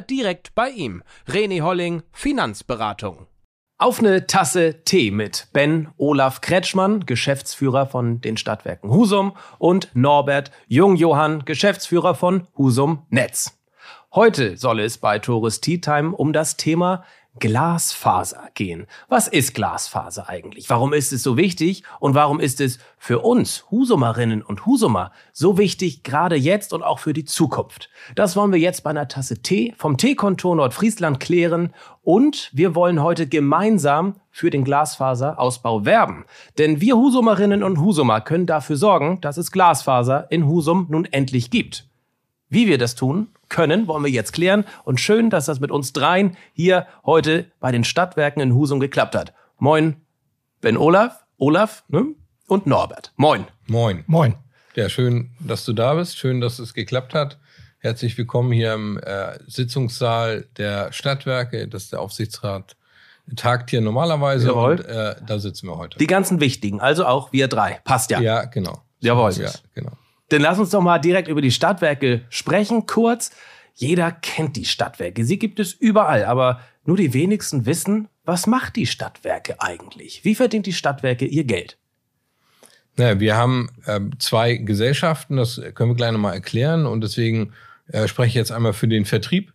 direkt bei ihm. René Holling Finanzberatung. Auf eine Tasse Tee mit Ben Olaf Kretschmann, Geschäftsführer von den Stadtwerken Husum und Norbert Jungjohann, Geschäftsführer von Husum Netz. Heute soll es bei Tourist Tea Time um das Thema Glasfaser gehen. Was ist Glasfaser eigentlich? Warum ist es so wichtig? Und warum ist es für uns Husumerinnen und Husumer so wichtig, gerade jetzt und auch für die Zukunft? Das wollen wir jetzt bei einer Tasse Tee vom Teekontor Nordfriesland klären. Und wir wollen heute gemeinsam für den Glasfaserausbau werben. Denn wir Husumerinnen und Husumer können dafür sorgen, dass es Glasfaser in Husum nun endlich gibt. Wie wir das tun können, wollen wir jetzt klären. Und schön, dass das mit uns dreien hier heute bei den Stadtwerken in Husum geklappt hat. Moin, Ben Olaf, Olaf ne? und Norbert. Moin. Moin. Moin. Ja, schön, dass du da bist. Schön, dass es geklappt hat. Herzlich willkommen hier im äh, Sitzungssaal der Stadtwerke. Das ist der Aufsichtsrat tagt hier normalerweise Jawohl. und äh, da sitzen wir heute. Die ganzen wichtigen, also auch wir drei. Passt ja. ja, genau. Jawohl. Ja, genau. Dann lass uns doch mal direkt über die Stadtwerke sprechen, kurz. Jeder kennt die Stadtwerke. Sie gibt es überall, aber nur die wenigsten wissen, was macht die Stadtwerke eigentlich? Wie verdient die Stadtwerke ihr Geld? Naja, wir haben ähm, zwei Gesellschaften, das können wir gleich nochmal erklären und deswegen äh, spreche ich jetzt einmal für den Vertrieb.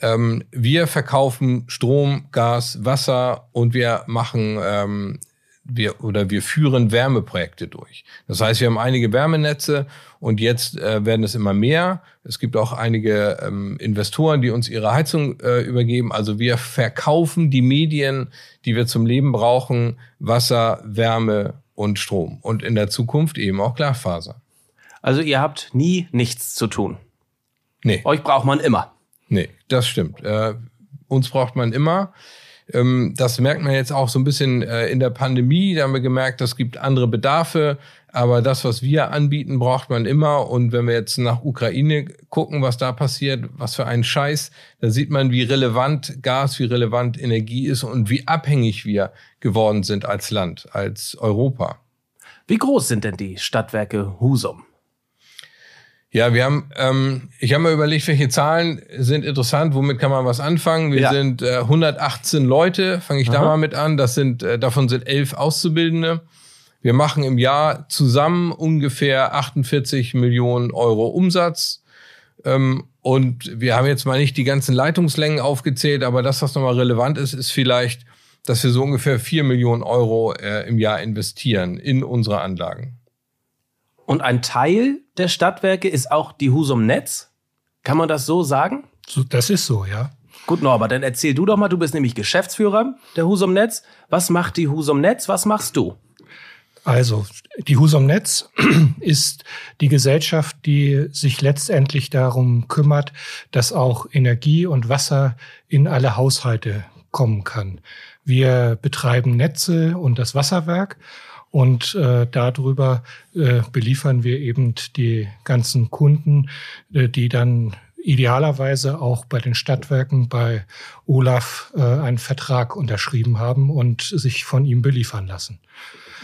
Ähm, wir verkaufen Strom, Gas, Wasser und wir machen ähm, wir oder wir führen Wärmeprojekte durch. Das heißt, wir haben einige Wärmenetze und jetzt äh, werden es immer mehr. Es gibt auch einige ähm, Investoren, die uns ihre Heizung äh, übergeben. Also wir verkaufen die Medien, die wir zum Leben brauchen, Wasser, Wärme und Strom. Und in der Zukunft eben auch Glasfaser. Also ihr habt nie nichts zu tun. Nee. Euch braucht man immer. Nee, das stimmt. Äh, uns braucht man immer. Ähm, das merkt man jetzt auch so ein bisschen äh, in der Pandemie. Da haben wir gemerkt, es gibt andere Bedarfe. Aber das, was wir anbieten, braucht man immer. Und wenn wir jetzt nach Ukraine gucken, was da passiert, was für ein Scheiß, da sieht man, wie relevant Gas, wie relevant Energie ist und wie abhängig wir geworden sind als Land, als Europa. Wie groß sind denn die Stadtwerke Husum? Ja, wir haben, ähm, ich habe mal überlegt, welche Zahlen sind interessant, womit kann man was anfangen. Wir Ja. sind äh, 118 Leute, fange ich da Aha. mal mit an. Das sind, äh, davon sind elf Auszubildende. Wir machen im Jahr zusammen ungefähr 48 Millionen Euro Umsatz. Ähm, und wir haben jetzt mal nicht die ganzen Leitungslängen aufgezählt, aber das, was nochmal relevant ist, ist vielleicht, dass wir so ungefähr 4 Millionen Euro äh, im Jahr investieren in unsere Anlagen. Und ein Teil der Stadtwerke ist auch die Husum Netz. Kann man das so sagen? So, das ist so, ja. Gut, Norbert, dann erzähl du doch mal, du bist nämlich Geschäftsführer der Husum Netz. Was macht die Husum Netz? Was machst du? Also, die Husum Netz ist die Gesellschaft, die sich letztendlich darum kümmert, dass auch Energie und Wasser in alle Haushalte kommen kann. Wir betreiben Netze und das Wasserwerk und äh, darüber äh, beliefern wir eben die ganzen Kunden, äh, die dann idealerweise auch bei den Stadtwerken bei Olaf äh, einen Vertrag unterschrieben haben und sich von ihm beliefern lassen.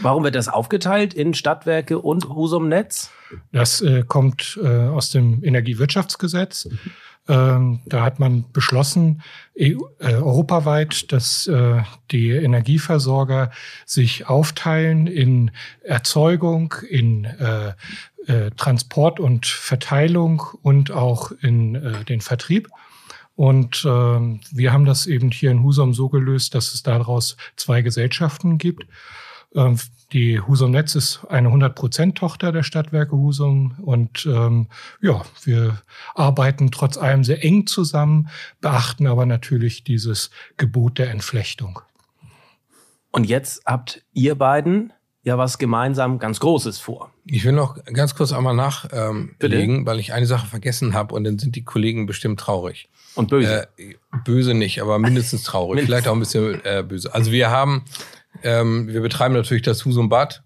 Warum wird das aufgeteilt in Stadtwerke und Husum Netz? Das äh, kommt äh, aus dem Energiewirtschaftsgesetz. Ähm, da hat man beschlossen, EU, äh, europaweit, dass äh, die Energieversorger sich aufteilen in Erzeugung, in äh, äh, Transport und Verteilung und auch in äh, den Vertrieb. Und ähm, wir haben das eben hier in Husum so gelöst, dass es daraus zwei Gesellschaften gibt. Die Husum Netz ist eine 100%-Tochter der Stadtwerke Husum und ähm, ja, wir arbeiten trotz allem sehr eng zusammen, beachten aber natürlich dieses Gebot der Entflechtung. Und jetzt habt ihr beiden ja was gemeinsam ganz Großes vor. Ich will noch ganz kurz einmal nachlegen, ähm, weil ich eine Sache vergessen habe und dann sind die Kollegen bestimmt traurig. Und böse. Äh, böse nicht, aber mindestens traurig. mindestens. Vielleicht auch ein bisschen äh, böse. Also wir haben, ähm, wir betreiben natürlich das Husum Bad.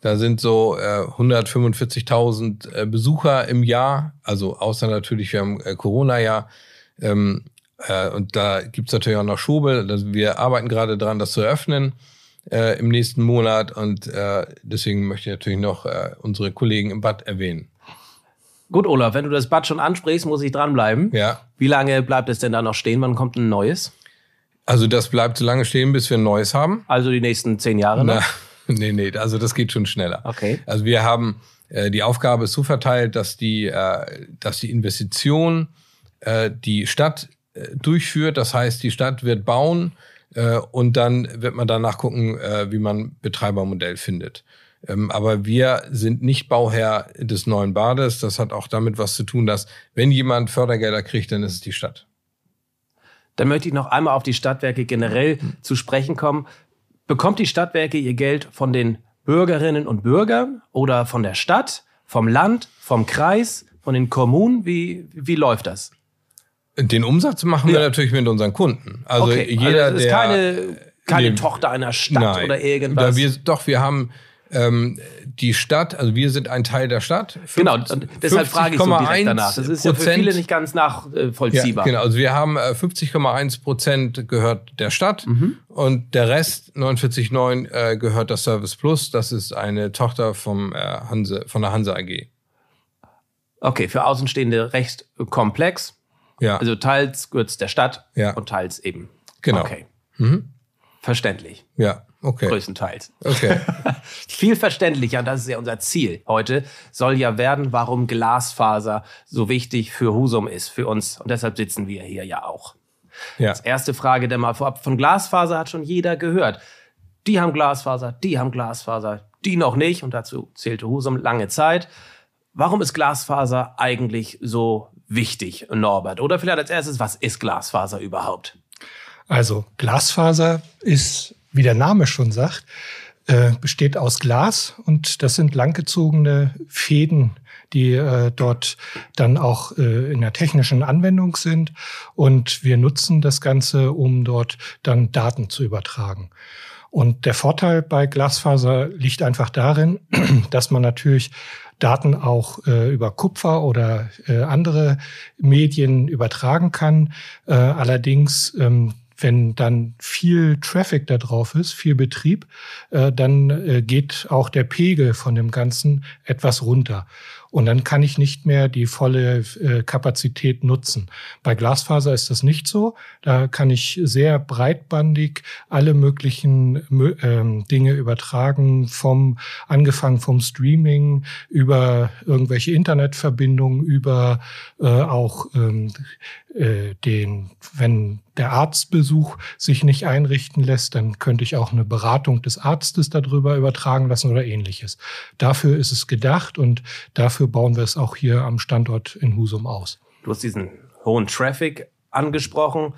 Da sind so äh, 145.000 äh, Besucher im Jahr. Also außer natürlich, wir haben äh, Corona-Jahr. Ähm, äh, und da gibt's natürlich auch noch Schobel. Also wir arbeiten gerade dran, das zu eröffnen äh, im nächsten Monat. Und äh, deswegen möchte ich natürlich noch unsere Kollegen im Bad erwähnen. Gut, Olaf, wenn du das Bad schon ansprichst, muss ich dranbleiben. Ja. Wie lange bleibt es denn da noch stehen? Wann kommt ein neues? Also das bleibt so lange stehen, bis wir ein neues haben. Also die nächsten zehn Jahre noch? Na, nee, nee, also das geht schon schneller. Okay. Also wir haben äh, die Aufgabe ist so verteilt, dass die, äh, dass die Investition äh, die Stadt äh, durchführt. Das heißt, die Stadt wird bauen äh, und dann wird man danach gucken, äh, wie man Betreibermodell findet. Ähm, aber wir sind nicht Bauherr des neuen Bades. Das hat auch damit was zu tun, dass wenn jemand Fördergelder kriegt, dann ist es die Stadt. Dann möchte ich noch einmal auf die Stadtwerke generell zu sprechen kommen. Bekommt die Stadtwerke ihr Geld von den Bürgerinnen und Bürgern oder von der Stadt, vom Land, vom Kreis, von den Kommunen? Wie, wie läuft das? Den Umsatz machen wir natürlich mit unseren Kunden. Also okay. jeder, also das ist der keine, keine nee, Tochter einer Stadt nein. oder irgendwas. Wir, doch, wir haben ähm, die Stadt, also wir sind ein Teil der Stadt. 50, genau, und deshalb frage ich so direkt danach. Das ist ja für viele nicht ganz nachvollziehbar. Ja, genau, also wir haben 50,1 äh, Prozent gehört der Stadt mhm. und der Rest, 49,9, äh, gehört der Service Plus. Das ist eine Tochter vom, äh, Hanse, von der Hanse AG. Okay, für Außenstehende recht komplex. Ja. Also teils gehört es der Stadt ja. und teils eben. Genau. Okay. Mhm. Verständlich. Ja, okay. Größtenteils. Okay. Viel verständlicher, und das ist ja unser Ziel heute, soll ja werden, warum Glasfaser so wichtig für Husum ist, für uns. Und deshalb sitzen wir hier ja auch. Ja. Als erste Frage der mal vorab. Von Glasfaser hat schon jeder gehört. Die haben Glasfaser, die haben Glasfaser, die noch nicht. Und dazu zählte Husum lange Zeit. Warum ist Glasfaser eigentlich so wichtig, Norbert? Oder vielleicht als erstes, was ist Glasfaser überhaupt? Also Glasfaser ist, wie der Name schon sagt, äh, besteht aus Glas und das sind langgezogene Fäden, die äh, dort dann auch äh, in der technischen Anwendung sind. Und wir nutzen das Ganze, um dort dann Daten zu übertragen. Und der Vorteil bei Glasfaser liegt einfach darin, dass man natürlich Daten auch äh, über Kupfer oder äh, andere Medien übertragen kann. Äh, allerdings ähm, wenn dann viel Traffic da drauf ist, viel Betrieb, äh, dann äh, geht auch der Pegel von dem Ganzen etwas runter. Und dann kann ich nicht mehr die volle äh, Kapazität nutzen. Bei Glasfaser ist das nicht so. Da kann ich sehr breitbandig alle möglichen ähm, Dinge übertragen, vom angefangen vom Streaming über irgendwelche Internetverbindungen, über äh, auch ähm, äh, den, wenn der Arztbesuch sich nicht einrichten lässt, dann könnte ich auch eine Beratung des Arztes darüber übertragen lassen oder ähnliches. Dafür ist es gedacht und dafür bauen wir es auch hier am Standort in Husum aus. Du hast diesen hohen Traffic angesprochen.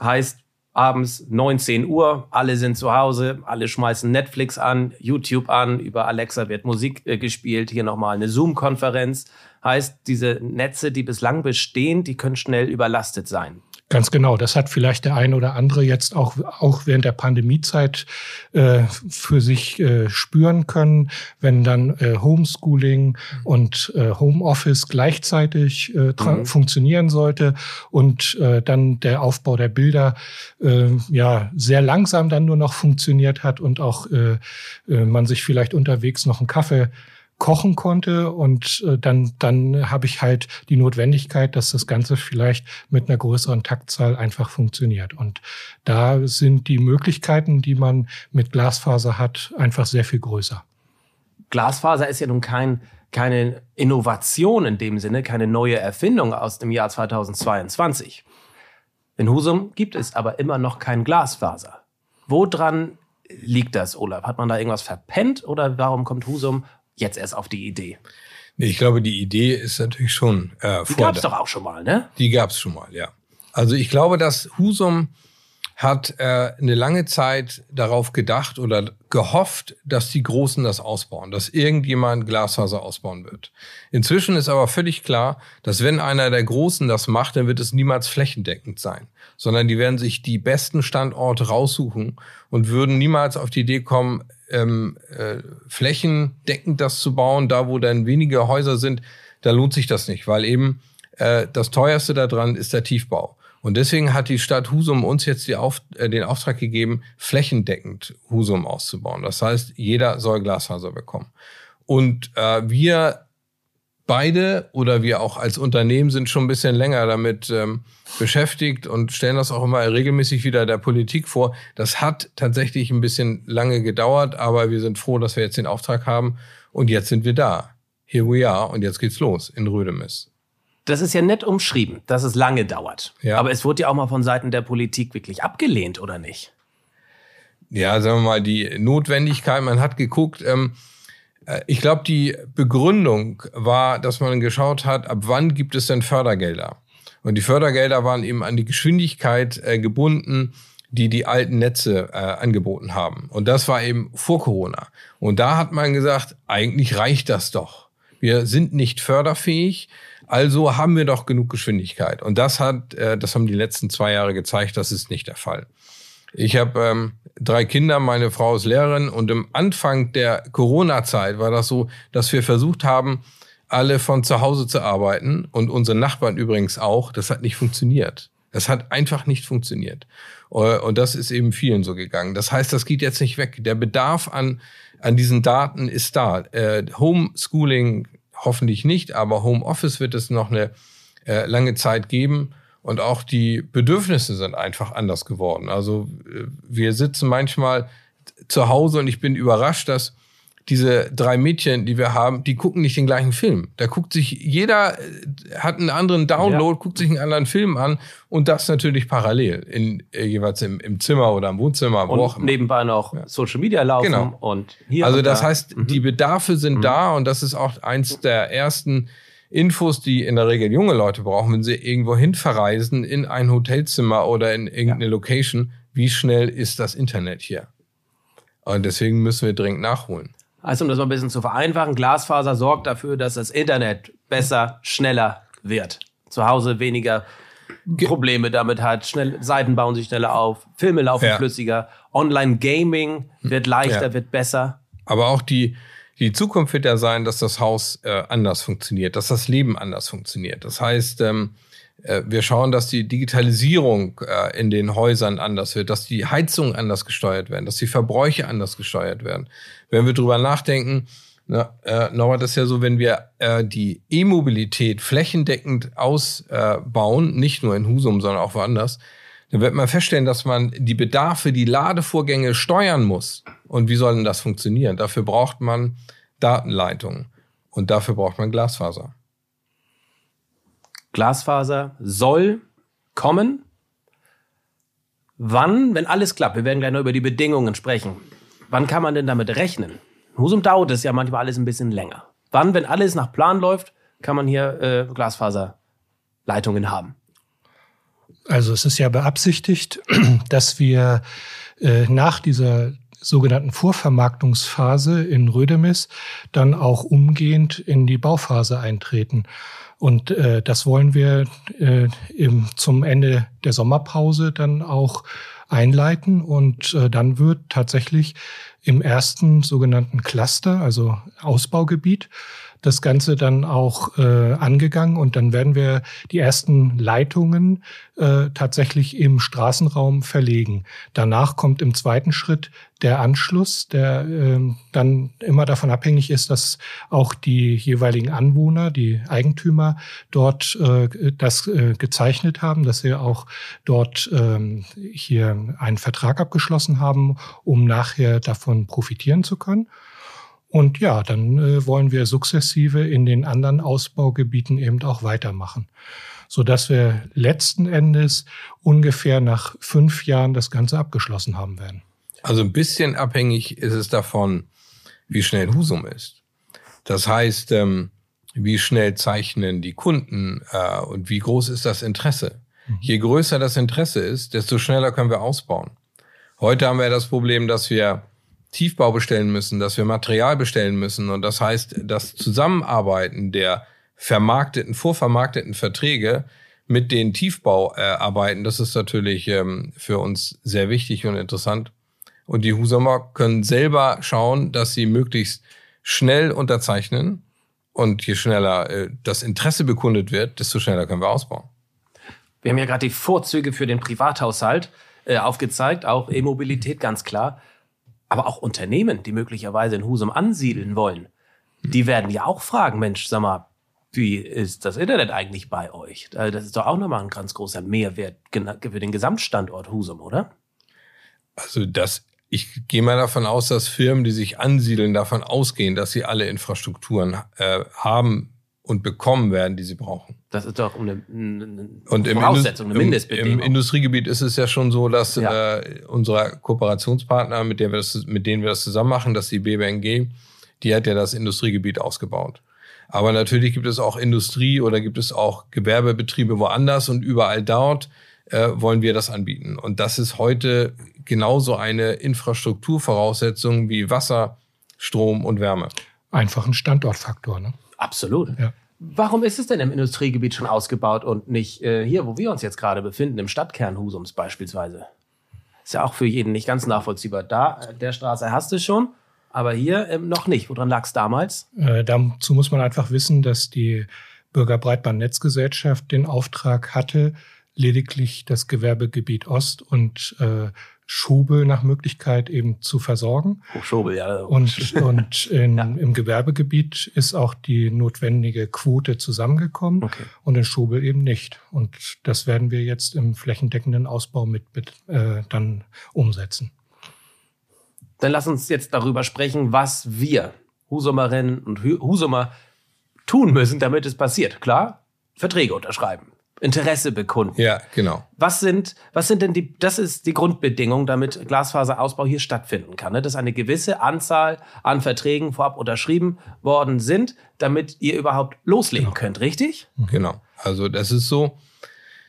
Heißt, abends 19 Uhr, alle sind zu Hause, alle schmeißen Netflix an, YouTube an, über Alexa wird Musik äh, gespielt, hier nochmal eine Zoom-Konferenz. Heißt, diese Netze, die bislang bestehen, die können schnell überlastet sein. Ganz genau. Das hat vielleicht der eine oder andere jetzt auch, auch während der Pandemiezeit äh, für sich äh, spüren können, wenn dann äh, Homeschooling und äh, Homeoffice gleichzeitig äh, mhm. funktionieren sollte und äh, dann der Aufbau der Bilder äh, ja sehr langsam dann nur noch funktioniert hat und auch äh, äh, man sich vielleicht unterwegs noch einen Kaffee kochen konnte und äh, dann dann habe ich halt die Notwendigkeit, dass das Ganze vielleicht mit einer größeren Taktzahl einfach funktioniert und da sind die Möglichkeiten, die man mit Glasfaser hat, einfach sehr viel größer. Glasfaser ist ja nun kein keine Innovation in dem Sinne, keine neue Erfindung aus dem Jahr 2022. In Husum gibt es aber immer noch kein Glasfaser. Woran liegt das, Olaf? Hat man da irgendwas verpennt oder warum kommt Husum jetzt erst auf die Idee? Ich glaube, die Idee ist natürlich schon äh, Die gab es doch auch schon mal, ne? Die gab es schon mal, ja. Also ich glaube, dass Husum hat äh, eine lange Zeit darauf gedacht oder gehofft, dass die Großen das ausbauen, dass irgendjemand Glasfaser ausbauen wird. Inzwischen ist aber völlig klar, dass wenn einer der Großen das macht, dann wird es niemals flächendeckend sein, sondern die werden sich die besten Standorte raussuchen und würden niemals auf die Idee kommen, ähm, äh, flächendeckend das zu bauen, da wo dann wenige Häuser sind, da lohnt sich das nicht, weil eben äh, das teuerste daran ist der Tiefbau. Und deswegen hat die Stadt Husum uns jetzt die Auf, äh, den Auftrag gegeben, flächendeckend Husum auszubauen. Das heißt, jeder soll Glasfaser bekommen. Und äh, wir beide oder wir auch als Unternehmen sind schon ein bisschen länger damit ähm, beschäftigt und stellen das auch immer regelmäßig wieder der Politik vor. Das hat tatsächlich ein bisschen lange gedauert, aber wir sind froh, dass wir jetzt den Auftrag haben und jetzt sind wir da. Here we are und jetzt geht's los in Rödemis. Das ist ja nett umschrieben, dass es lange dauert. Ja. Aber es wurde ja auch mal von Seiten der Politik wirklich abgelehnt, oder nicht? Ja, sagen wir mal, die Notwendigkeit, man hat geguckt, ähm, äh, ich glaube, die Begründung war, dass man geschaut hat, ab wann gibt es denn Fördergelder? Und die Fördergelder waren eben an die Geschwindigkeit äh, gebunden, die die alten Netze äh, angeboten haben. Und das war eben vor Corona. Und da hat man gesagt, eigentlich reicht das doch. Wir sind nicht förderfähig. Also haben wir doch genug Geschwindigkeit. Und das hat, äh, das haben die letzten zwei Jahre gezeigt, das ist nicht der Fall. Ich habe ähm, drei Kinder, meine Frau ist Lehrerin und im Anfang der Corona-Zeit war das so, dass wir versucht haben, alle von zu Hause zu arbeiten und unsere Nachbarn übrigens auch. Das hat nicht funktioniert. Das hat einfach nicht funktioniert. Äh, und das ist eben vielen so gegangen. Das heißt, das geht jetzt nicht weg. Der Bedarf an, an diesen Daten ist da. Äh, Homeschooling hoffentlich nicht, aber Homeoffice wird es noch eine äh, lange Zeit geben. Und auch die Bedürfnisse sind einfach anders geworden. Also äh, wir sitzen manchmal zu Hause und ich bin überrascht, dass diese drei Mädchen, die wir haben, die gucken nicht den gleichen Film. Da guckt sich jeder, äh, hat einen anderen Download, ja. guckt sich einen anderen Film an und das natürlich parallel, in, äh, jeweils im, im Zimmer oder im Wohnzimmer, und wo auch immer. nebenbei noch ja. Social Media laufen genau. und hier. Also und das da. heißt, mhm. die Bedarfe sind mhm. da und das ist auch eins der ersten Infos, die in der Regel junge Leute brauchen, wenn sie irgendwo hin verreisen, in ein Hotelzimmer oder in irgendeine ja. Location. Wie schnell ist das Internet hier? Und deswegen müssen wir dringend nachholen. Also um das mal ein bisschen zu vereinfachen, Glasfaser sorgt dafür, dass das Internet besser, schneller wird. Zu Hause weniger Probleme damit hat. Schnell, Seiten bauen sich schneller auf, Filme laufen ja. flüssiger, Online-Gaming wird leichter, ja. wird besser. Aber auch die, die Zukunft wird ja sein, dass das Haus äh, anders funktioniert, dass das Leben anders funktioniert. Das heißt, ähm, äh, wir schauen, dass die Digitalisierung äh, in den Häusern anders wird, dass die Heizungen anders gesteuert werden, dass die Verbräuche anders gesteuert werden. Wenn wir drüber nachdenken, na, äh, Norbert, das ist ja so, wenn wir äh, die E-Mobilität flächendeckend ausbauen, nicht nur in Husum, sondern auch woanders, dann wird man feststellen, dass man die Bedarfe, die Ladevorgänge steuern muss. Und wie soll denn das funktionieren? Dafür braucht man Datenleitungen und dafür braucht man Glasfaser. Glasfaser soll kommen. Wann, wenn alles klappt, wir werden gleich noch über die Bedingungen sprechen, wann kann man denn damit rechnen? Husum dauert es ja manchmal alles ein bisschen länger. Wann, wenn alles nach Plan läuft, kann man hier äh, Glasfaserleitungen haben? Also es ist ja beabsichtigt, dass wir äh, nach dieser sogenannten Vorvermarktungsphase in Rödemis dann auch umgehend in die Bauphase eintreten. Und äh, das wollen wir äh, im, zum Ende der Sommerpause dann auch einleiten. Und äh, dann wird tatsächlich im ersten sogenannten Cluster, also Ausbaugebiet, das Ganze dann auch äh, angegangen und dann werden wir die ersten Leitungen äh, tatsächlich im Straßenraum verlegen. Danach kommt im zweiten Schritt der Anschluss, der äh, dann immer davon abhängig ist, dass auch die jeweiligen Anwohner, die Eigentümer dort äh, das äh, gezeichnet haben, dass sie auch dort äh, hier einen Vertrag abgeschlossen haben, um nachher davon profitieren zu können. Und ja, dann äh, wollen wir sukzessive in den anderen Ausbaugebieten eben auch weitermachen, so dass wir letzten Endes ungefähr nach fünf Jahren das Ganze abgeschlossen haben werden. Also ein bisschen abhängig ist es davon, wie schnell Husum ist. Das heißt, ähm, wie schnell zeichnen die Kunden äh, und wie groß ist das Interesse? Mhm. Je größer das Interesse ist, desto schneller können wir ausbauen. Heute haben wir das Problem, dass wir Tiefbau bestellen müssen, dass wir Material bestellen müssen. Und das heißt, das Zusammenarbeiten der vermarkteten, vorvermarkteten Verträge mit den Tiefbauarbeiten, das ist natürlich ähm, für uns sehr wichtig und interessant. Und die Husamer können selber schauen, dass sie möglichst schnell unterzeichnen. Und je schneller äh, das Interesse bekundet wird, desto schneller können wir ausbauen. Wir haben ja gerade die Vorzüge für den Privathaushalt äh, aufgezeigt, auch E-Mobilität ganz klar. Aber auch Unternehmen, die möglicherweise in Husum ansiedeln wollen, die werden ja auch fragen, Mensch, sag mal, wie ist das Internet eigentlich bei euch? Das ist doch auch nochmal ein ganz großer Mehrwert für den Gesamtstandort Husum, oder? Also das ich gehe mal davon aus, dass Firmen, die sich ansiedeln, davon ausgehen, dass sie alle Infrastrukturen äh, haben und bekommen werden, die sie brauchen. Das ist doch eine, eine und Voraussetzung, eine Mindestbedingung. Im, Im Industriegebiet ist es ja schon so, dass ja. äh, unsere Kooperationspartner, mit, der wir das, mit denen wir das zusammen machen, dass die BBNG, die hat ja das Industriegebiet ausgebaut. Aber natürlich gibt es auch Industrie oder gibt es auch Gewerbebetriebe woanders und überall dort äh, wollen wir das anbieten. Und das ist heute genauso eine Infrastrukturvoraussetzung wie Wasser, Strom und Wärme. Einfach ein Standortfaktor, ne? Absolut. Ja. Warum ist es denn im Industriegebiet schon ausgebaut und nicht äh, hier, wo wir uns jetzt gerade befinden, im Stadtkern Husums beispielsweise? Ist ja auch für jeden nicht ganz nachvollziehbar. Da, äh, der Straße hast du schon, aber hier ähm, noch nicht. Woran lag es damals? Äh, dazu muss man einfach wissen, dass die Bürgerbreitband-Netzgesellschaft den Auftrag hatte, lediglich das Gewerbegebiet Ost und äh, Schobel nach Möglichkeit eben zu versorgen. Oh, Schobel, ja. Und, und in, ja. im Gewerbegebiet ist auch die notwendige Quote zusammengekommen okay. und in Schobel eben nicht. Und das werden wir jetzt im flächendeckenden Ausbau mit, mit äh, dann umsetzen. Dann lass uns jetzt darüber sprechen, was wir Husumerinnen und Husumer tun müssen, damit es passiert. Klar, Verträge unterschreiben. Interesse bekunden. Ja, genau. Was sind, was sind denn die, das ist die Grundbedingung, damit Glasfaserausbau hier stattfinden kann, ne? dass eine gewisse Anzahl an Verträgen vorab unterschrieben worden sind, damit ihr überhaupt loslegen genau. könnt, richtig? Genau. Also das ist so,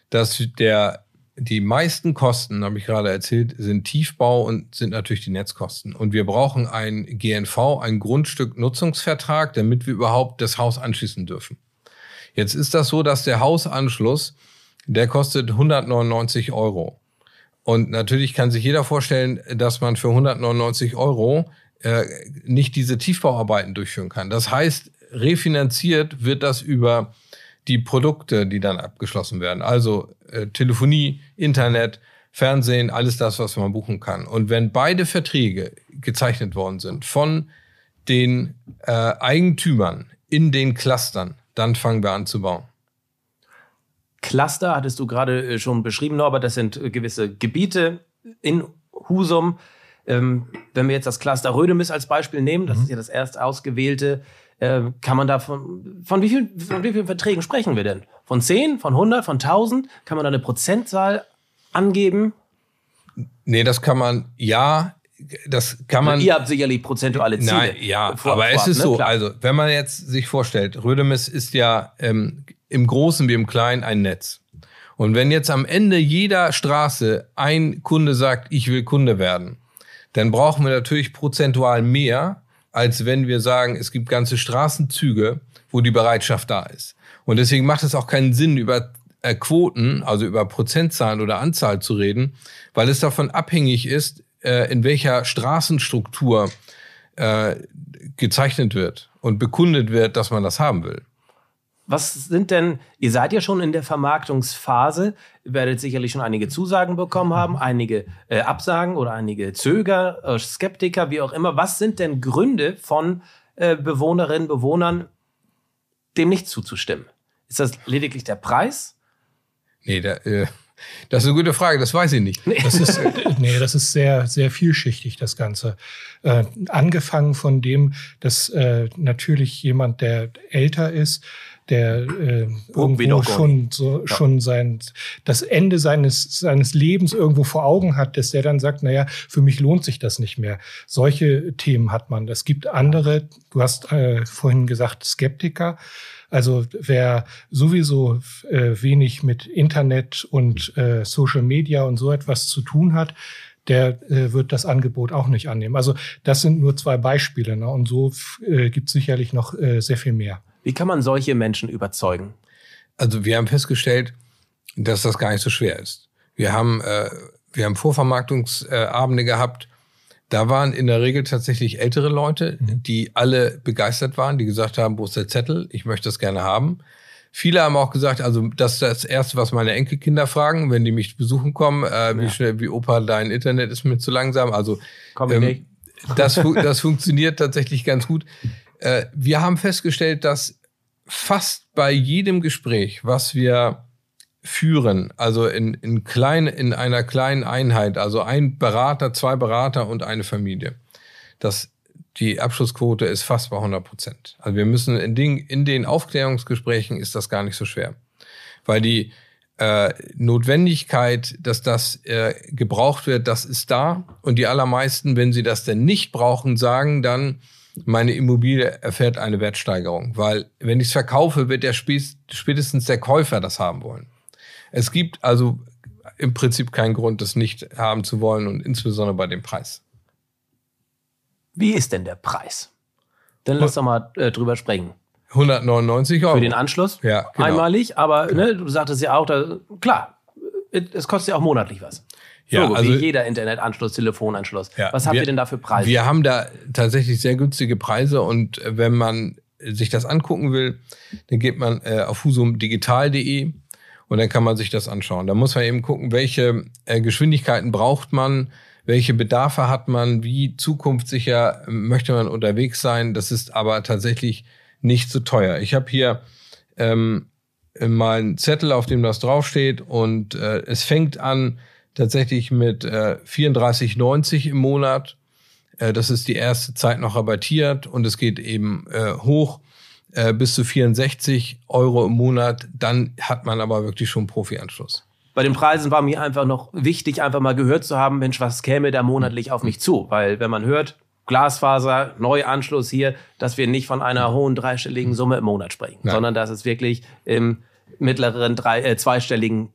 dass der, die meisten Kosten, habe ich gerade erzählt, sind Tiefbau und sind natürlich die Netzkosten. Und wir brauchen ein GNV, ein Grundstück-Nutzungsvertrag, damit wir überhaupt das Haus anschließen dürfen. Jetzt ist das so, dass der Hausanschluss, der kostet 199 Euro. Und natürlich kann sich jeder vorstellen, dass man für 199 Euro äh, nicht diese Tiefbauarbeiten durchführen kann. Das heißt, refinanziert wird das über die Produkte, die dann abgeschlossen werden. Also äh, Telefonie, Internet, Fernsehen, alles das, was man buchen kann. Und wenn beide Verträge gezeichnet worden sind von den äh, Eigentümern in den Clustern, dann fangen wir an zu bauen. Cluster hattest du gerade äh, schon beschrieben, Norbert. Das sind äh, gewisse Gebiete in Husum. Ähm, wenn wir jetzt das Cluster Rödemis als Beispiel nehmen, das mhm. ist ja das erst ausgewählte, äh, kann man da von, von, wie viel, von wie vielen Verträgen sprechen wir denn? Von 10, von 100, von 1000? Kann man da eine Prozentzahl angeben? Nee, das kann man, ja, das kann man. ihr habt sicherlich prozentuale Ziele. Nein, ja, vor, aber es ist ne? so. Klar. Also, wenn man jetzt sich vorstellt, Rödemis ist ja ähm, im Großen wie im Kleinen ein Netz. Und wenn jetzt am Ende jeder Straße ein Kunde sagt, ich will Kunde werden, dann brauchen wir natürlich prozentual mehr, als wenn wir sagen, es gibt ganze Straßenzüge, wo die Bereitschaft da ist. Und deswegen macht es auch keinen Sinn, über äh, Quoten, also über Prozentzahlen oder Anzahl zu reden, weil es davon abhängig ist, äh, in welcher Straßenstruktur äh, gezeichnet wird und bekundet wird, dass man das haben will. Was sind denn, ihr seid ja schon in der Vermarktungsphase, werdet sicherlich schon einige Zusagen bekommen haben, einige äh, Absagen oder einige Zöger, äh, Skeptiker, wie auch immer. Was sind denn Gründe von äh, Bewohnerinnen, Bewohnern, dem nicht zuzustimmen? Ist das lediglich der Preis? Nee, der, äh, das ist eine gute Frage, das weiß ich nicht. Das ist, nee, das ist sehr, sehr vielschichtig, das Ganze. Äh, angefangen von dem, dass äh, natürlich jemand, der älter ist, der äh, irgendwo schon so ja. schon sein das Ende seines seines Lebens irgendwo vor Augen hat, dass der dann sagt, naja, für mich lohnt sich das nicht mehr. Solche Themen hat man. Es gibt andere. Du hast äh, vorhin gesagt Skeptiker. Also wer sowieso äh, wenig mit Internet und äh, Social Media und so etwas zu tun hat, der äh, wird das Angebot auch nicht annehmen. Also das sind nur zwei Beispiele. Ne? Und so äh, gibt es sicherlich noch äh, sehr viel mehr. Wie kann man solche Menschen überzeugen? Also wir haben festgestellt, dass das gar nicht so schwer ist. Wir haben, äh, wir haben Vorvermarktungsabende gehabt. Da waren in der Regel tatsächlich ältere Leute, mhm. die alle begeistert waren, die gesagt haben, wo ist der Zettel? Ich möchte das gerne haben. Viele haben auch gesagt, also das ist das Erste, was meine Enkelkinder fragen, wenn die mich besuchen kommen, äh, wie ja. schnell, wie Opa, dein Internet ist mir zu langsam. Also ähm, das, das funktioniert tatsächlich ganz gut. Äh, wir haben festgestellt, dass fast bei jedem Gespräch, was wir führen, also in, in, klein, in einer kleinen Einheit, also ein Berater, zwei Berater und eine Familie, dass die Abschlussquote ist fast bei 100 Prozent. Also wir müssen in den, in den Aufklärungsgesprächen ist das gar nicht so schwer, weil die äh, Notwendigkeit, dass das äh, gebraucht wird, das ist da. Und die allermeisten, wenn sie das denn nicht brauchen, sagen dann, meine Immobilie erfährt eine Wertsteigerung, weil wenn ich es verkaufe, wird der spätestens der Käufer das haben wollen. Es gibt also im Prinzip keinen Grund, das nicht haben zu wollen und insbesondere bei dem Preis. Wie ist denn der Preis? Dann lass doch mal äh, drüber sprechen. 199 Euro. Für den Anschluss? Ja, genau. Einmalig, aber ne, du sagtest ja auch, da, klar, es kostet ja auch monatlich was. Ja, so, also, wie jeder Internetanschluss, Telefonanschluss. Ja, was habt wir, ihr denn da für Preise? Wir haben da tatsächlich sehr günstige Preise und äh, wenn man sich das angucken will, dann geht man äh, auf husumdigital.de und dann kann man sich das anschauen. Da muss man eben gucken, welche äh, Geschwindigkeiten braucht man, welche Bedarfe hat man, wie zukunftssicher möchte man unterwegs sein. Das ist aber tatsächlich nicht so teuer. Ich habe hier ähm, mal Zettel, auf dem das draufsteht und äh, es fängt an tatsächlich mit äh, 34,90 im Monat. Äh, das ist die erste Zeit noch rabattiert und es geht eben äh, hoch äh, bis zu 64 Euro im Monat. Dann hat man aber wirklich schon Profi-Anschluss bei den Preisen war mir einfach noch wichtig, einfach mal gehört zu haben, Mensch, was käme da monatlich auf mich zu? Weil wenn man hört, Glasfaser, Neuanschluss hier, dass wir nicht von einer hohen dreistelligen Summe im Monat sprechen, Nein. sondern dass es wirklich im mittleren drei, äh, zweistelligen,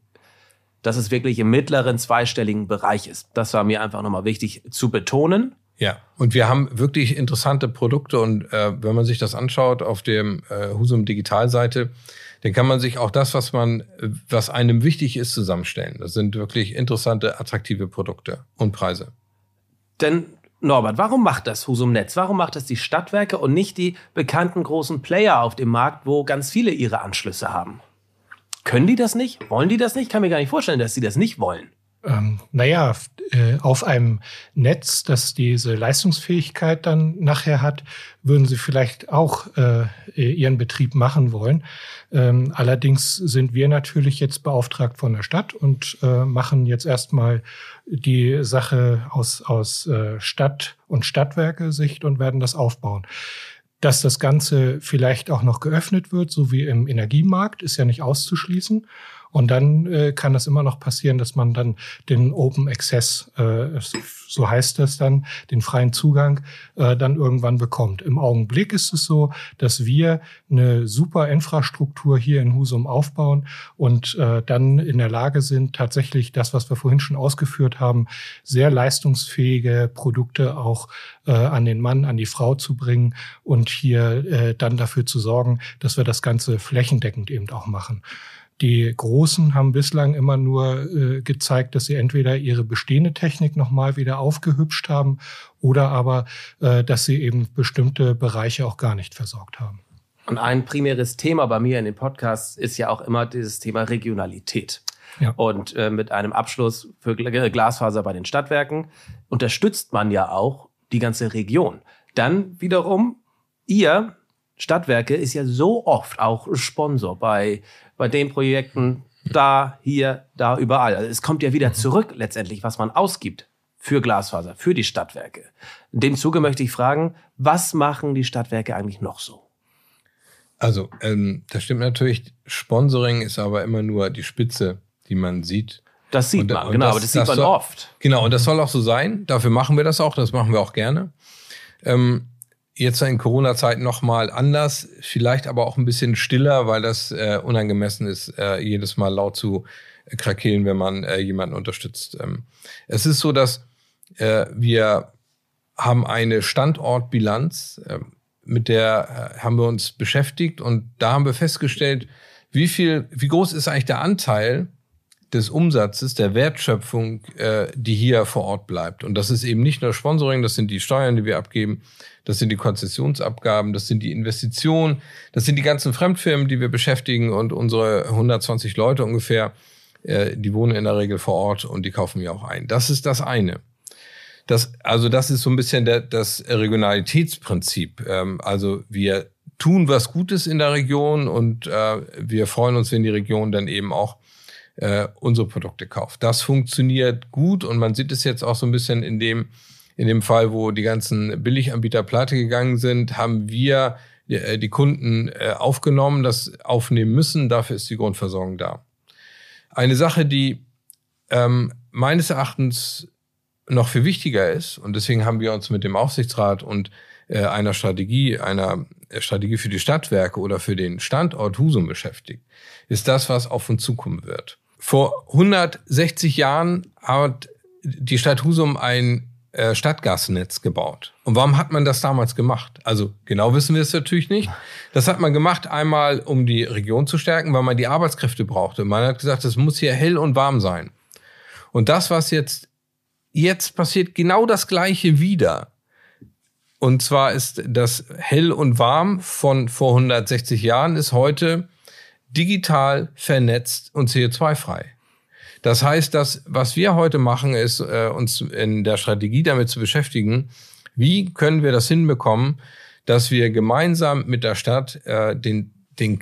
dass es wirklich im mittleren zweistelligen Bereich ist. Das war mir einfach nochmal wichtig zu betonen. Ja, und wir haben wirklich interessante Produkte und äh, wenn man sich das anschaut auf dem äh, Husum Digitalseite, dann kann man sich auch das, was man, was einem wichtig ist, zusammenstellen. Das sind wirklich interessante, attraktive Produkte und Preise. Denn Norbert, warum macht das Husum Netz? Warum macht das die Stadtwerke und nicht die bekannten großen Player auf dem Markt, wo ganz viele ihre Anschlüsse haben? Können die das nicht? Wollen die das nicht? Ich kann mir gar nicht vorstellen, dass sie das nicht wollen ähm, naja, äh, auf einem Netz, das diese Leistungsfähigkeit dann nachher hat, würden sie vielleicht auch äh, ihren Betrieb machen wollen. Ähm, allerdings sind wir natürlich jetzt beauftragt von der Stadt und äh, machen jetzt erstmal die Sache aus, aus äh, Stadt- und Stadtwerke-Sicht und werden das aufbauen. Dass das Ganze vielleicht auch noch geöffnet wird, so wie im Energiemarkt, ist ja nicht auszuschließen. Und dann äh, kann das immer noch passieren, dass man dann den Open Access, äh, so heißt das dann, den freien Zugang äh, dann irgendwann bekommt. Im Augenblick ist es so, dass wir eine super Infrastruktur hier in Husum aufbauen und äh, dann in der Lage sind, tatsächlich das, was wir vorhin schon ausgeführt haben, sehr leistungsfähige Produkte auch äh, an den Mann, an die Frau zu bringen und hier äh, dann dafür zu sorgen, dass wir das Ganze flächendeckend eben auch machen. Die Großen haben bislang immer nur äh, gezeigt, dass sie entweder ihre bestehende Technik nochmal wieder aufgehübscht haben oder aber, äh, dass sie eben bestimmte Bereiche auch gar nicht versorgt haben. Und ein primäres Thema bei mir in den Podcasts ist ja auch immer dieses Thema Regionalität. Ja. Und äh, mit einem Abschluss für Glasfaser bei den Stadtwerken unterstützt man ja auch die ganze Region. Dann wiederum, ihr Stadtwerke ist ja so oft auch Sponsor bei bei den Projekten da, hier, da, überall. Also es kommt ja wieder zurück letztendlich, was man ausgibt für Glasfaser, für die Stadtwerke. In dem Zuge möchte ich fragen, was machen die Stadtwerke eigentlich noch so? Also, ähm, das stimmt natürlich. Sponsoring ist aber immer nur die Spitze, die man sieht. Das sieht Und- man, und genau, das- aber das sieht das man soll- oft. Genau, und das soll auch so sein. Dafür machen wir das auch. Das machen wir auch gerne. Ähm, jetzt in Corona-Zeiten nochmal anders, vielleicht aber auch ein bisschen stiller, weil das äh, unangemessen ist, äh, jedes Mal laut zu äh, krakeelen, wenn man äh, jemanden unterstützt. Ähm, es ist so, dass wir haben eine Standortbilanz, äh, mit der äh, haben wir uns beschäftigt und da haben wir festgestellt, wie viel, wie groß ist eigentlich der Anteil des Umsatzes, der Wertschöpfung, äh, die hier vor Ort bleibt. Und das ist eben nicht nur Sponsoring, das sind die Steuern, die wir abgeben, das sind die Konzessionsabgaben, das sind die Investitionen, das sind die ganzen Fremdfirmen, die wir beschäftigen und unsere 120 Leute ungefähr, äh, die wohnen in der Regel vor Ort und die kaufen wir auch ein. Das ist das eine. Das, also das ist so ein bisschen der, das Regionalitätsprinzip. Ähm, also wir tun was Gutes in der Region und äh, wir freuen uns, wenn die Region dann eben auch äh, unsere Produkte kauft. Das funktioniert gut und man sieht es jetzt auch so ein bisschen in dem, in dem Fall, wo die ganzen Billiganbieter pleite gegangen sind, haben wir äh, die Kunden äh, aufgenommen, das aufnehmen müssen. Dafür ist die Grundversorgung da. Eine Sache, die ähm, meines Erachtens noch viel wichtiger ist, und deswegen haben wir uns mit dem Aufsichtsrat und äh, einer Strategie, einer Strategie für die Stadtwerke oder für den Standort Husum beschäftigt, ist das, was auf uns zukommen wird. Vor 160 Jahren hat die Stadt Husum ein äh, Stadtgasnetz gebaut. Und warum hat man das damals gemacht? Also genau wissen wir es natürlich nicht. Das hat man gemacht einmal, um die Region zu stärken, weil man die Arbeitskräfte brauchte. Man hat gesagt, es muss hier hell und warm sein. Und das, was jetzt jetzt passiert, genau das Gleiche wieder. Und zwar ist das hell und warm von vor 160 Jahren ist heute digital vernetzt und CO2-frei. Das heißt, dass was wir heute machen, ist äh, uns in der Strategie damit zu beschäftigen, wie können wir das hinbekommen, dass wir gemeinsam mit der Stadt äh, den, den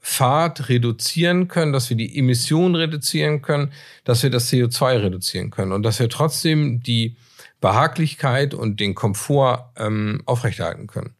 Klimapfad reduzieren können, dass wir die Emissionen reduzieren können, dass wir das CO2 reduzieren können und dass wir trotzdem die Behaglichkeit und den Komfort ähm, aufrechterhalten können.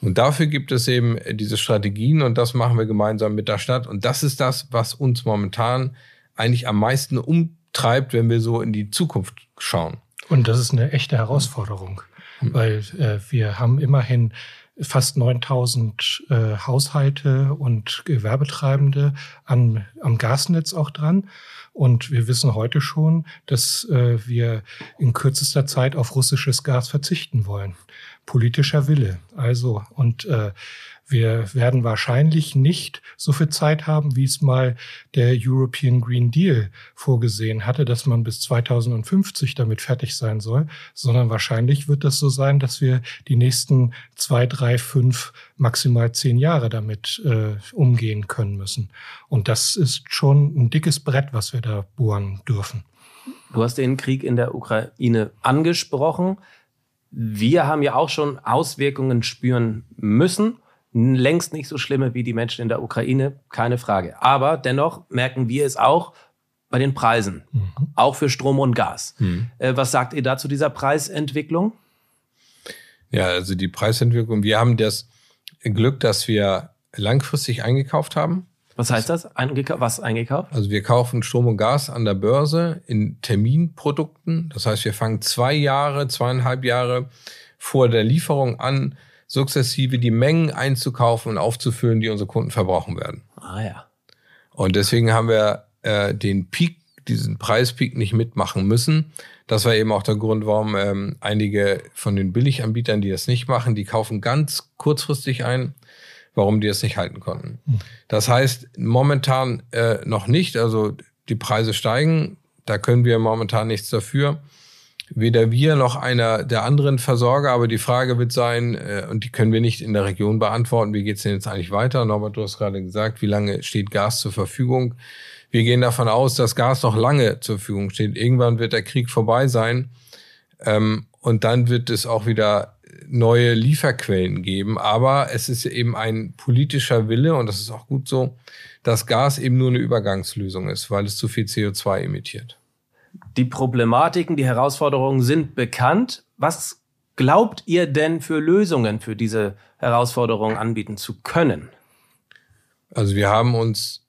Und dafür gibt es eben diese Strategien und das machen wir gemeinsam mit der Stadt. Und das ist das, was uns momentan eigentlich am meisten umtreibt, wenn wir so in die Zukunft schauen. Und das ist eine echte Herausforderung, weil äh, wir haben immerhin fast 9000 äh, Haushalte und Gewerbetreibende an, am Gasnetz auch dran. Und wir wissen heute schon, dass äh, wir in kürzester Zeit auf russisches Gas verzichten wollen. Politischer Wille. Also, und äh, wir werden wahrscheinlich nicht so viel Zeit haben, wie es mal der European Green Deal vorgesehen hatte, dass man bis 2050 damit fertig sein soll, sondern wahrscheinlich wird das so sein, dass wir die nächsten zwei, drei, fünf, maximal zehn Jahre damit äh, umgehen können müssen. Und das ist schon ein dickes Brett, was wir da bohren dürfen. Du hast den Krieg in der Ukraine angesprochen. Wir haben ja auch schon Auswirkungen spüren müssen. Längst nicht so schlimme wie die Menschen in der Ukraine, keine Frage. Aber dennoch merken wir es auch bei den Preisen, Mhm. auch für Strom und Gas. Hm. Äh, was sagt ihr da zu dieser Preisentwicklung? Ja, also die Preisentwicklung. Wir haben das Glück, dass wir langfristig eingekauft haben. Was heißt das? Eingeka was eingekauft? Also wir kaufen Strom und Gas an der Börse in Terminprodukten. Das heißt, wir fangen zwei Jahre, zweieinhalb Jahre vor der Lieferung an, sukzessive die Mengen einzukaufen und aufzufüllen, die unsere Kunden verbrauchen werden. Ah ja. Und deswegen haben wir äh, den Peak, diesen Preispeak nicht mitmachen müssen. Das war eben auch der Grund, warum ähm, einige von den Billiganbietern, die das nicht machen, die kaufen ganz kurzfristig ein, warum die das nicht halten konnten. Das heißt, momentan äh, noch nicht, also die Preise steigen, da können wir momentan nichts dafür. Weder wir noch einer der anderen Versorger, aber die Frage wird sein, äh, und die können wir nicht in der Region beantworten, wie geht's denn jetzt eigentlich weiter? Norbert, du hast gerade gesagt, wie lange steht Gas zur Verfügung? Wir gehen davon aus, dass Gas noch lange zur Verfügung steht. Irgendwann wird der Krieg vorbei sein. Ähm, und dann wird es auch wieder neue Lieferquellen geben. Aber es ist eben ein politischer Wille, und das ist auch gut so, dass Gas eben nur eine Übergangslösung ist, weil es zu viel CO2 emittiert. Die Problematiken, die Herausforderungen sind bekannt. Was glaubt ihr denn für Lösungen für diese Herausforderungen anbieten zu können? Also wir haben uns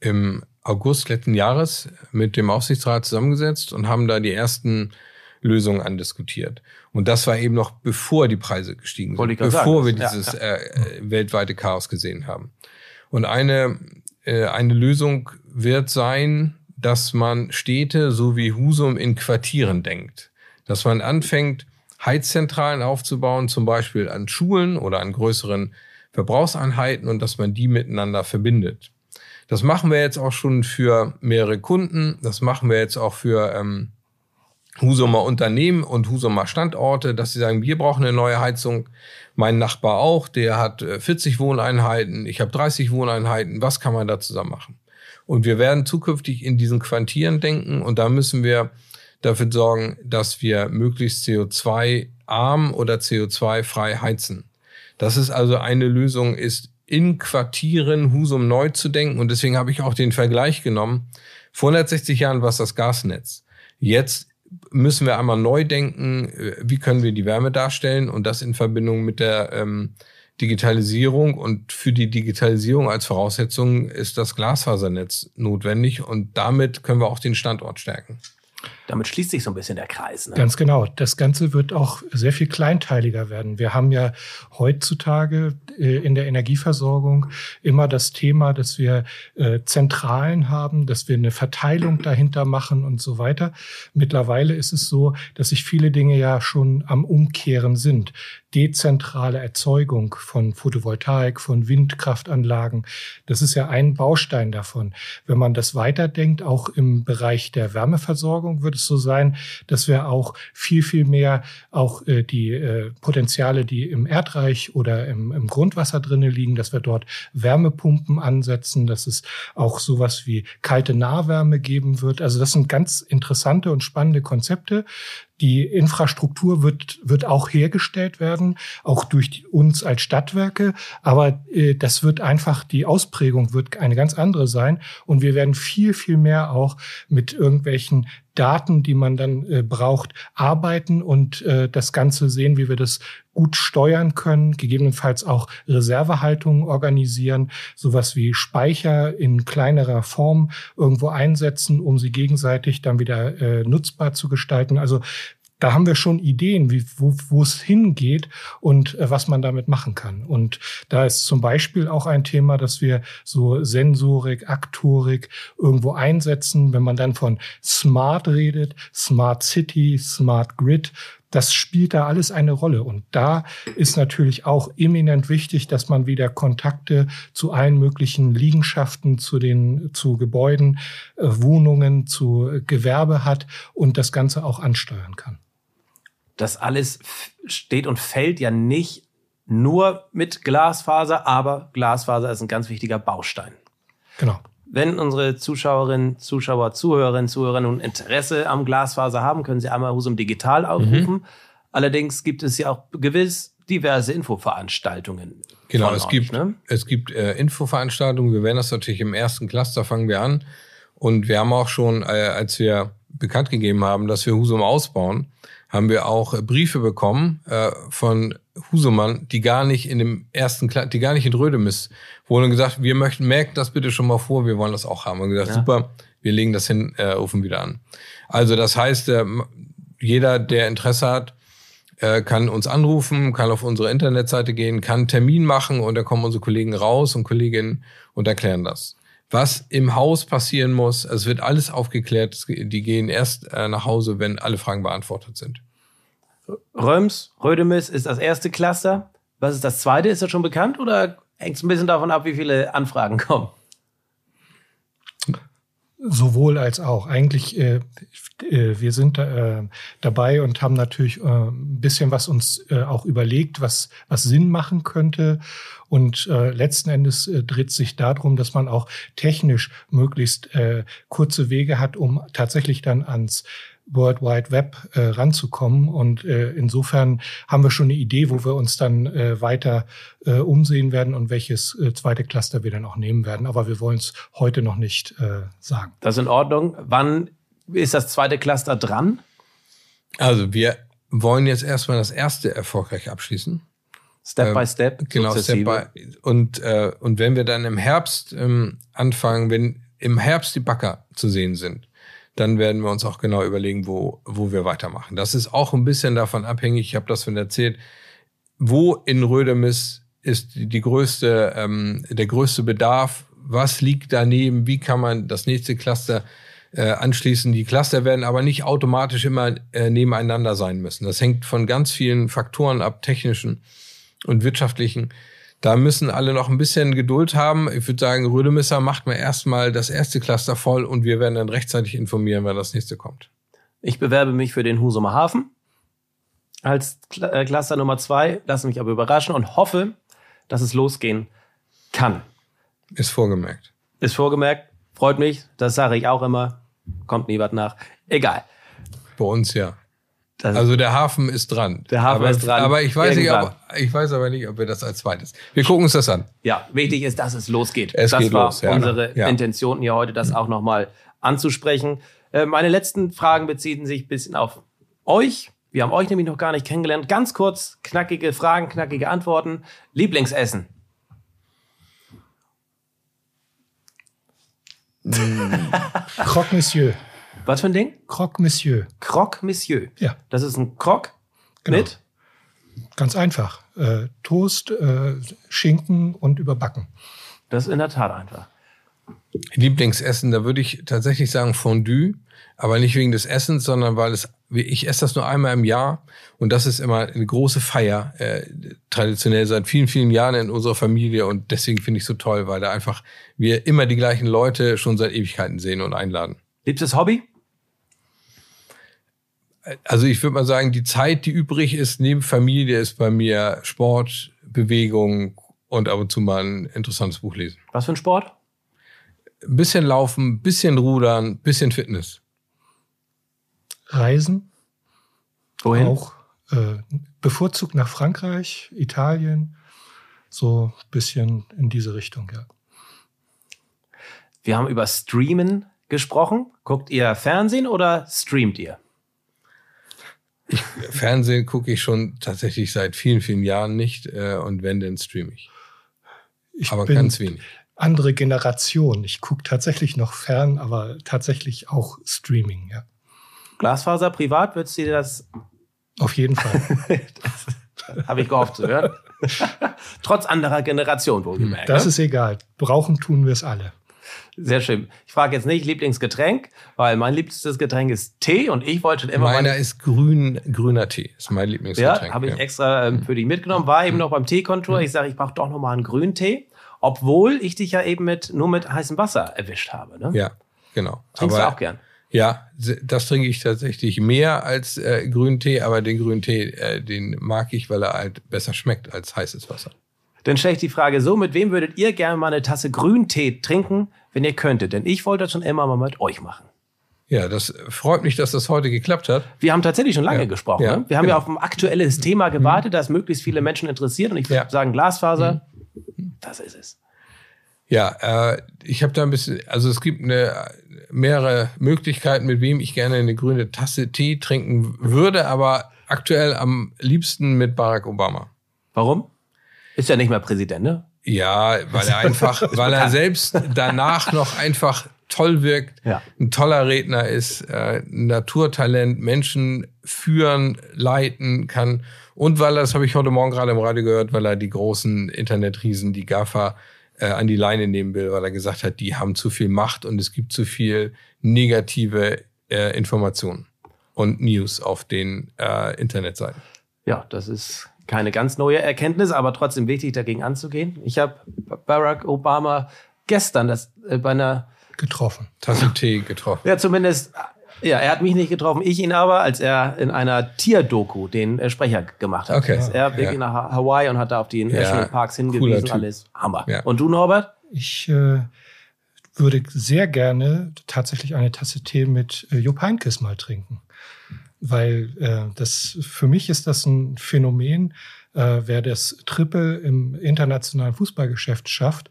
im August letzten Jahres mit dem Aufsichtsrat zusammengesetzt und haben da die ersten Lösungen andiskutiert. Und das war eben noch bevor die Preise gestiegen sind, bevor sagen, wir dieses ja, ja. Äh, weltweite Chaos gesehen haben. Und eine, äh, eine Lösung wird sein, dass man Städte so wie Husum in Quartieren denkt. Dass man anfängt, Heizzentralen aufzubauen, zum Beispiel an Schulen oder an größeren Verbrauchseinheiten und dass man die miteinander verbindet. Das machen wir jetzt auch schon für mehrere Kunden. Das machen wir jetzt auch für ähm, Husumer Unternehmen und Husumer Standorte, dass sie sagen, wir brauchen eine neue Heizung. Mein Nachbar auch, der hat 40 äh, Wohneinheiten, ich habe 30 Wohneinheiten. Was kann man da zusammen machen? Und wir werden zukünftig in diesen Quantieren denken und da müssen wir dafür sorgen, dass wir möglichst CO2-arm oder CO2-frei heizen. Das ist also eine Lösung, ist in Quartieren Husum neu zu denken. Und deswegen habe ich auch den Vergleich genommen. Vor 160 Jahren war es das Gasnetz. Jetzt müssen wir einmal neu denken, äh, wie können wir die Wärme darstellen und das in Verbindung mit der ähm, Digitalisierung. Und für die Digitalisierung als Voraussetzung ist das Glasfasernetz notwendig und damit können wir auch den Standort stärken. Damit schließt sich so ein bisschen der Kreis. Ne? Ganz genau. Das Ganze wird auch sehr viel kleinteiliger werden. Wir haben ja heutzutage äh, in der Energieversorgung immer das Thema, dass wir äh, Zentralen haben, dass wir eine Verteilung dahinter machen und so weiter. Mittlerweile ist es so, dass sich viele Dinge ja schon am Umkehren sind dezentrale Erzeugung von Photovoltaik, von Windkraftanlagen. Das ist ja ein Baustein davon. Wenn man das weiterdenkt, auch im Bereich der Wärmeversorgung wird es so sein, dass wir auch viel, viel mehr auch äh, die äh, Potenziale, die im Erdreich oder im, im Grundwasser drinne liegen, dass wir dort Wärmepumpen ansetzen, dass es auch sowas wie kalte Nahwärme geben wird. Also das sind ganz interessante und spannende Konzepte, die Infrastruktur wird, wird auch hergestellt werden, auch durch uns als Stadtwerke. Aber äh, das wird einfach, die Ausprägung wird eine ganz andere sein. Und wir werden viel, viel mehr auch mit irgendwelchen Daten, die man dann äh, braucht, arbeiten und äh, das Ganze sehen, wie wir das gut steuern können, gegebenenfalls auch Reservehaltungen organisieren, sowas wie Speicher in kleinerer Form irgendwo einsetzen, um sie gegenseitig dann wieder äh, nutzbar zu gestalten. Also da haben wir schon Ideen, wie, wo, es hingeht und äh, was man damit machen kann. Und da ist zum Beispiel auch ein Thema, dass wir so Sensorik, Aktorik irgendwo einsetzen. Wenn man dann von Smart redet, Smart City, Smart Grid, das spielt da alles eine Rolle. Und da ist natürlich auch eminent wichtig, dass man wieder Kontakte zu allen möglichen Liegenschaften, zu den, zu Gebäuden, äh, Wohnungen, zu Gewerbe hat und das Ganze auch ansteuern kann das alles steht und fällt ja nicht nur mit Glasfaser, aber Glasfaser ist ein ganz wichtiger Baustein. Genau. Wenn unsere Zuschauerinnen, Zuschauer, Zuhörerinnen, Zuhörer nun Interesse am Glasfaser haben, können sie einmal Husum Digital aufrufen. Mhm. Allerdings gibt es ja auch gewiss diverse Infoveranstaltungen. Genau, es, euch, gibt, ne? es gibt äh, Infoveranstaltungen. Wir werden das natürlich im ersten Cluster fangen wir an. Und wir haben auch schon, äh, als wir bekannt gegeben haben, dass wir Husum ausbauen, haben wir auch äh, Briefe bekommen äh, von Husumann, die gar nicht in dem ersten, Kla die gar nicht in Rödemis wurden gesagt, wir möchten, merkt das bitte schon mal vor, wir wollen das auch haben. Und gesagt, ja. super, wir legen das hin, äh, rufen wieder an. Also das heißt, äh, jeder, der Interesse hat, äh, kann uns anrufen, kann auf unsere Internetseite gehen, kann einen Termin machen und da kommen unsere Kollegen raus und Kolleginnen und erklären das was im Haus passieren muss. Es wird alles aufgeklärt. Die gehen erst äh, nach Hause, wenn alle Fragen beantwortet sind. Röms, Rödemis ist das erste Cluster. Was ist das zweite? Ist das schon bekannt oder hängt es ein bisschen davon ab, wie viele Anfragen kommen? Sowohl als auch. Eigentlich, äh, äh, wir sind äh, dabei und haben natürlich äh, ein bisschen was uns äh, auch überlegt, was, was Sinn machen könnte. Und äh, letzten Endes äh, dreht sich darum, dass man auch technisch möglichst äh, kurze Wege hat, um tatsächlich dann ans World Wide Web äh, ranzukommen. Und äh, insofern haben wir schon eine Idee, wo wir uns dann äh, weiter äh, umsehen werden und welches äh, zweite Cluster wir dann auch nehmen werden. Aber wir wollen es heute noch nicht äh, sagen. Das ist in Ordnung. Wann ist das zweite Cluster dran? Also wir wollen jetzt erstmal das erste erfolgreich abschließen. Step Ähm, by Step. Genau, Step by. Und, äh, und wenn wir dann im Herbst ähm, anfangen, wenn im Herbst die Bagger zu sehen sind, dann werden wir uns auch genau überlegen, wo, wo wir weitermachen. Das ist auch ein bisschen davon abhängig, ich habe das schon erzählt, wo in Rödemis ist die, größte, ähm, der größte Bedarf, was liegt daneben, wie kann man das nächste Cluster äh, anschließen. Die Cluster werden aber nicht automatisch immer äh, nebeneinander sein müssen. Das hängt von ganz vielen Faktoren ab, technischen und wirtschaftlichen. Da müssen alle noch ein bisschen Geduld haben. Ich würde sagen, Rödemisser macht mal erstmal das erste Cluster voll und wir werden dann rechtzeitig informieren, wann das nächste kommt. Ich bewerbe mich für den Husumer Hafen als äh, Cluster Nummer zwei, lasse mich aber überraschen und hoffe, dass es losgehen kann. Ist vorgemerkt. Ist vorgemerkt, freut mich, das sage ich auch immer, kommt nie was nach. Egal. Bei uns ja. Das Also der Hafen ist dran. Der Hafen aber, ist dran. Aber ich weiß, nicht, ob, ich weiß aber nicht, ob wir das als zweites. Wir gucken uns das an. Ja, wichtig ist, dass es losgeht. Es das geht war los, ja. unsere Ja. Intention hier heute, das auch nochmal anzusprechen. Äh, meine letzten Fragen beziehen sich ein bisschen auf euch. Wir haben euch nämlich noch gar nicht kennengelernt. Ganz kurz, knackige Fragen, knackige Antworten. Lieblingsessen. Croque Monsieur. Was für ein Ding? Croque Monsieur. Croque Monsieur. Ja. Das ist ein Croque Genau. mit Ganz einfach. Äh, Toast, äh, Schinken und überbacken. Das ist in der Tat einfach. Lieblingsessen, da würde ich tatsächlich sagen Fondue, aber nicht wegen des Essens, sondern weil es, ich esse das nur einmal im Jahr und das ist immer eine große Feier, äh, traditionell seit vielen, vielen Jahren in unserer Familie und deswegen finde ich so toll, weil da einfach wir immer die gleichen Leute schon seit Ewigkeiten sehen und einladen. Liebstes Hobby? Also ich würde mal sagen, die Zeit, die übrig ist neben Familie, ist bei mir Sport, Bewegung und ab und zu mal ein interessantes Buch lesen. Was für ein Sport? Ein bisschen laufen, ein bisschen rudern, ein bisschen Fitness. Reisen. Wohin? Auch äh, bevorzugt nach Frankreich, Italien. So ein bisschen in diese Richtung, ja. Wir haben über Streamen gesprochen. Guckt ihr Fernsehen oder streamt ihr? Fernsehen gucke ich schon tatsächlich seit vielen, vielen Jahren nicht äh, und wenn, dann streame ich. Ich Aber bin ganz wenig. andere Generation. Ich gucke tatsächlich noch fern, aber tatsächlich auch Streaming, ja. Glasfaser privat, würdest du dir das, Auf jeden Fall. habe ich gehofft zu hören. Trotz anderer Generation, wohlgemerkt. Das ne? ist egal. Brauchen tun wir es alle. Sehr schön. Ich frage jetzt nicht Lieblingsgetränk, weil mein liebstes Getränk ist Tee und ich wollte schon immer Meiner ist grün, grüner Tee. Ist mein ja, Lieblingsgetränk. habe ich ja. extra ähm, für dich mitgenommen, war eben noch beim Teekontur. Ich sage, ich brauche doch noch mal einen Grüntee, obwohl ich dich ja eben mit nur mit heißem Wasser erwischt habe. Ne? ja, genau. Trinkst du auch gern? Ja, das trinke ich tatsächlich mehr als äh, grünen Tee, aber den grünen Tee, äh, den mag ich, weil er halt besser schmeckt als heißes Wasser. Dann stelle ich die Frage so, mit wem würdet ihr gerne mal eine Tasse Grüntee trinken, wenn ihr könntet? Denn ich wollte das schon immer mal mit euch machen. Ja, das freut mich, dass das heute geklappt hat. Wir haben tatsächlich schon lange Ja. gesprochen. Ja, ne? Wir haben ja genau. auf ein aktuelles Thema gewartet, das möglichst viele Menschen interessiert. Und ich würde Ja. sagen, Glasfaser, das ist es. Ja, äh, ich habe da ein bisschen, also es gibt eine, mehrere Möglichkeiten, mit wem ich gerne eine grüne Tasse Tee trinken würde, aber aktuell am liebsten mit Barack Obama. Warum? Ist ja nicht mehr Präsident, ne? Ja, weil er einfach, weil er selbst danach noch einfach toll wirkt, Ja. ein toller Redner ist, äh, ein Naturtalent, Menschen führen, leiten kann und weil er, das habe ich heute Morgen gerade im Radio gehört, weil er die großen Internetriesen, die GAFA, äh, an die Leine nehmen will, weil er gesagt hat, die haben zu viel Macht und es gibt zu viel negative äh, Informationen und News auf den äh, Internetseiten. Ja, das ist keine ganz neue Erkenntnis, aber trotzdem wichtig, dagegen anzugehen. Ich habe Barack Obama gestern das äh, bei einer, Getroffen. Tasse Tee getroffen. ja zumindest, ja, er hat mich nicht getroffen, ich ihn aber, als er in einer Tierdoku den äh, Sprecher gemacht hat. Okay. Er wirklich Ja. nach Ha- Hawaii und hat da auf die Nationalparks cooler hingewiesen. Typ. Alles Hammer. Ja. Und du, Norbert? Ich äh, würde sehr gerne tatsächlich eine Tasse Tee mit äh, Jupp Heynckes mal trinken. Weil äh, das für mich ist das ein Phänomen, äh, wer das Triple im internationalen Fußballgeschäft schafft,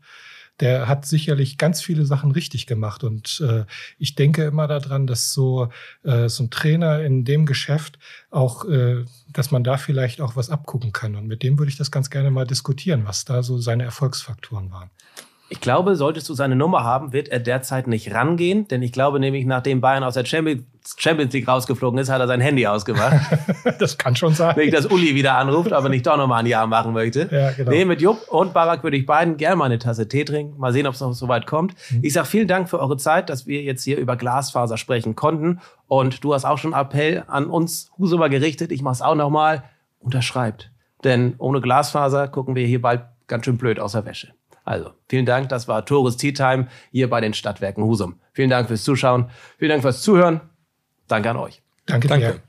der hat sicherlich ganz viele Sachen richtig gemacht. Und äh, ich denke immer daran, dass so, äh, so ein Trainer in dem Geschäft auch, äh, dass man da vielleicht auch was abgucken kann. Und mit dem würde ich das ganz gerne mal diskutieren, was da so seine Erfolgsfaktoren waren. Ich glaube, solltest du seine Nummer haben, wird er derzeit nicht rangehen, denn ich glaube nämlich, nachdem Bayern aus der Champions League rausgeflogen ist, hat er sein Handy ausgemacht. das kann schon sein. Nicht, dass Uli wieder anruft, aber nicht doch nochmal ein Jahr machen möchte. Ja, genau. Nee, mit Jupp und Barak würde ich beiden gerne mal eine Tasse Tee trinken. Mal sehen, ob es noch so weit kommt. Mhm. Ich sage vielen Dank für eure Zeit, dass wir jetzt hier über Glasfaser sprechen konnten. Und du hast auch schon Appell an uns Husumer gerichtet. Ich mache es auch nochmal. Unterschreibt. Denn ohne Glasfaser gucken wir hier bald ganz schön blöd aus der Wäsche. Also, vielen Dank. Das war Tores Tea Time hier bei den Stadtwerken Husum. Vielen Dank fürs Zuschauen. Vielen Dank fürs Zuhören. Danke an euch. Danke, Danke. Dir.